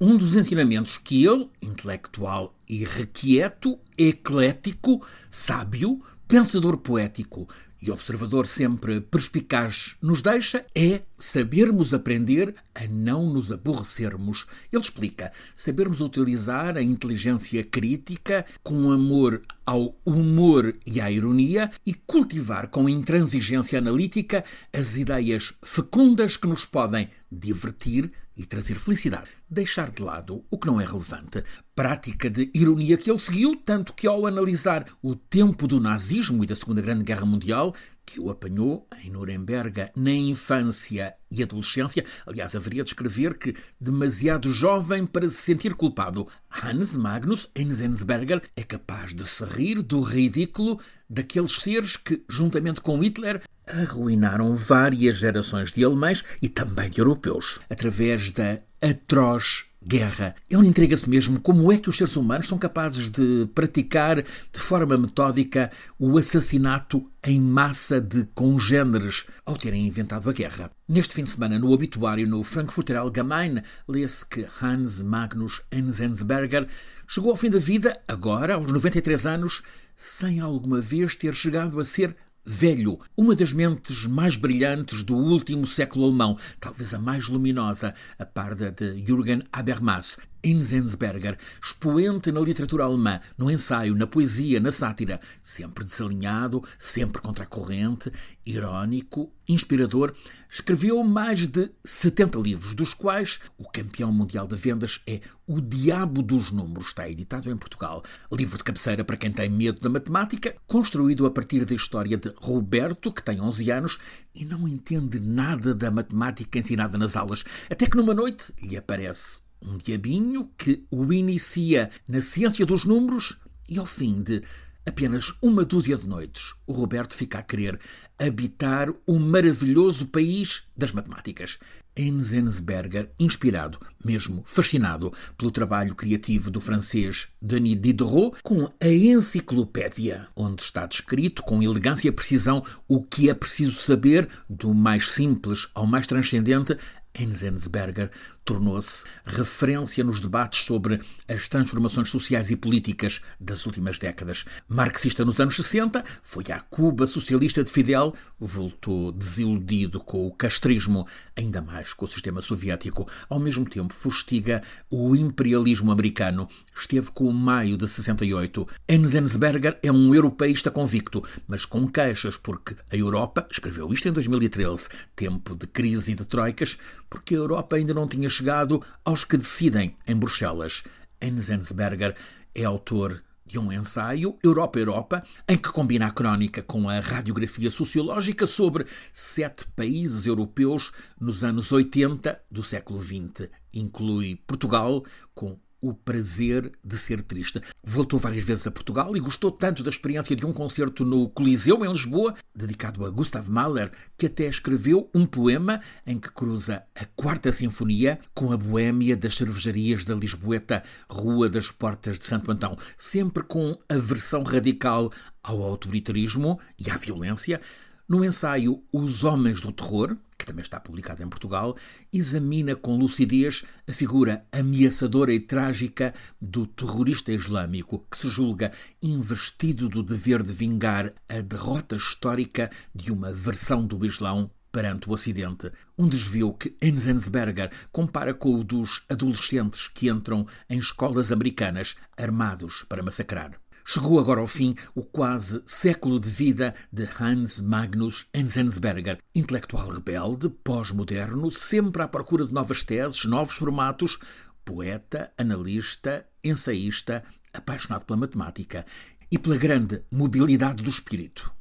um dos ensinamentos que ele, intelectual irrequieto, eclético, sábio, pensador poético e observador sempre perspicaz nos deixa é sabermos aprender a não nos aborrecermos. Ele explica: sabermos utilizar a inteligência crítica com amor ao humor e à ironia e cultivar com intransigência analítica as ideias fecundas que nos podem divertir e trazer felicidade. Deixar de lado o que não é relevante. Prática de ironia que ele seguiu, tanto que ao analisar o tempo do nazismo e da Segunda Grande Guerra Mundial, que o apanhou em Nuremberg na infância e adolescência, aliás, haveria de escrever que demasiado jovem para se sentir culpado, Hans Magnus Enzensberger é capaz de se rir do ridículo daqueles seres que, juntamente com Hitler, arruinaram várias gerações de alemães e também de europeus, através da atroz guerra. Ele intriga-se mesmo como é que os seres humanos são capazes de praticar de forma metódica o assassinato em massa de congêneres ao terem inventado a guerra. Neste fim de semana, no obituário no Frankfurter Allgemein, lê-se que Hans Magnus Enzensberger chegou ao fim da vida, agora, aos 93 anos, sem alguma vez ter chegado a ser velho, uma das mentes mais brilhantes do último século alemão, talvez a mais luminosa, a par da de Jürgen Habermas, Enzensberger, expoente na literatura alemã, no ensaio, na poesia, na sátira, sempre desalinhado, sempre contra a corrente, irónico, inspirador, escreveu mais de 70 livros, dos quais o campeão mundial de vendas é O Diabo dos Números, está editado em Portugal. Livro de cabeceira para quem tem medo da matemática, construído a partir da história de Roberto, que tem 11 anos e não entende nada da matemática ensinada nas aulas, até que numa noite lhe aparece um diabinho que o inicia na ciência dos números e ao fim de apenas uma dúzia de noites, o Roberto fica a querer habitar o maravilhoso país das matemáticas. Enzensberger, inspirado, mesmo fascinado pelo trabalho criativo do francês Denis Diderot, com a Enciclopédia, onde está descrito com elegância e precisão o que é preciso saber, do mais simples ao mais transcendente, Enzensberger tornou-se referência nos debates sobre as transformações sociais e políticas das últimas décadas. Marxista nos anos 60, foi à Cuba socialista de Fidel, voltou desiludido com o castrismo, ainda mais com o sistema soviético. Ao mesmo tempo, fustiga o imperialismo americano. Esteve com o maio de 68. Enzensberger é um europeísta convicto, mas com queixas porque a Europa, escreveu isto em 2013, tempo de crise e de troicas, porque a Europa ainda não tinha chegado aos que decidem em Bruxelas. Enzensberger é autor de um ensaio, Europa Europa, em que combina a crónica com a radiografia sociológica sobre sete países europeus nos anos 80 do século XX. Inclui Portugal, com o prazer de ser triste. Voltou várias vezes a Portugal e gostou tanto da experiência de um concerto no Coliseu, em Lisboa, dedicado a Gustav Mahler, que até escreveu um poema em que cruza a Quarta Sinfonia com a boêmia das cervejarias da Lisboeta, Rua das Portas de Santo Antão, sempre com aversão radical ao autoritarismo e à violência. No ensaio Os Homens do Terror, que também está publicado em Portugal, examina com lucidez a figura ameaçadora e trágica do terrorista islâmico que se julga investido do dever de vingar a derrota histórica de uma versão do Islão perante o Ocidente. Um desvio que Enzensberger compara com o dos adolescentes que entram em escolas americanas armados para massacrar. Chegou agora ao fim o quase século de vida de Hans Magnus Enzensberger, intelectual rebelde, pós-moderno, sempre à procura de novas teses, novos formatos, poeta, analista, ensaísta, apaixonado pela matemática e pela grande mobilidade do espírito.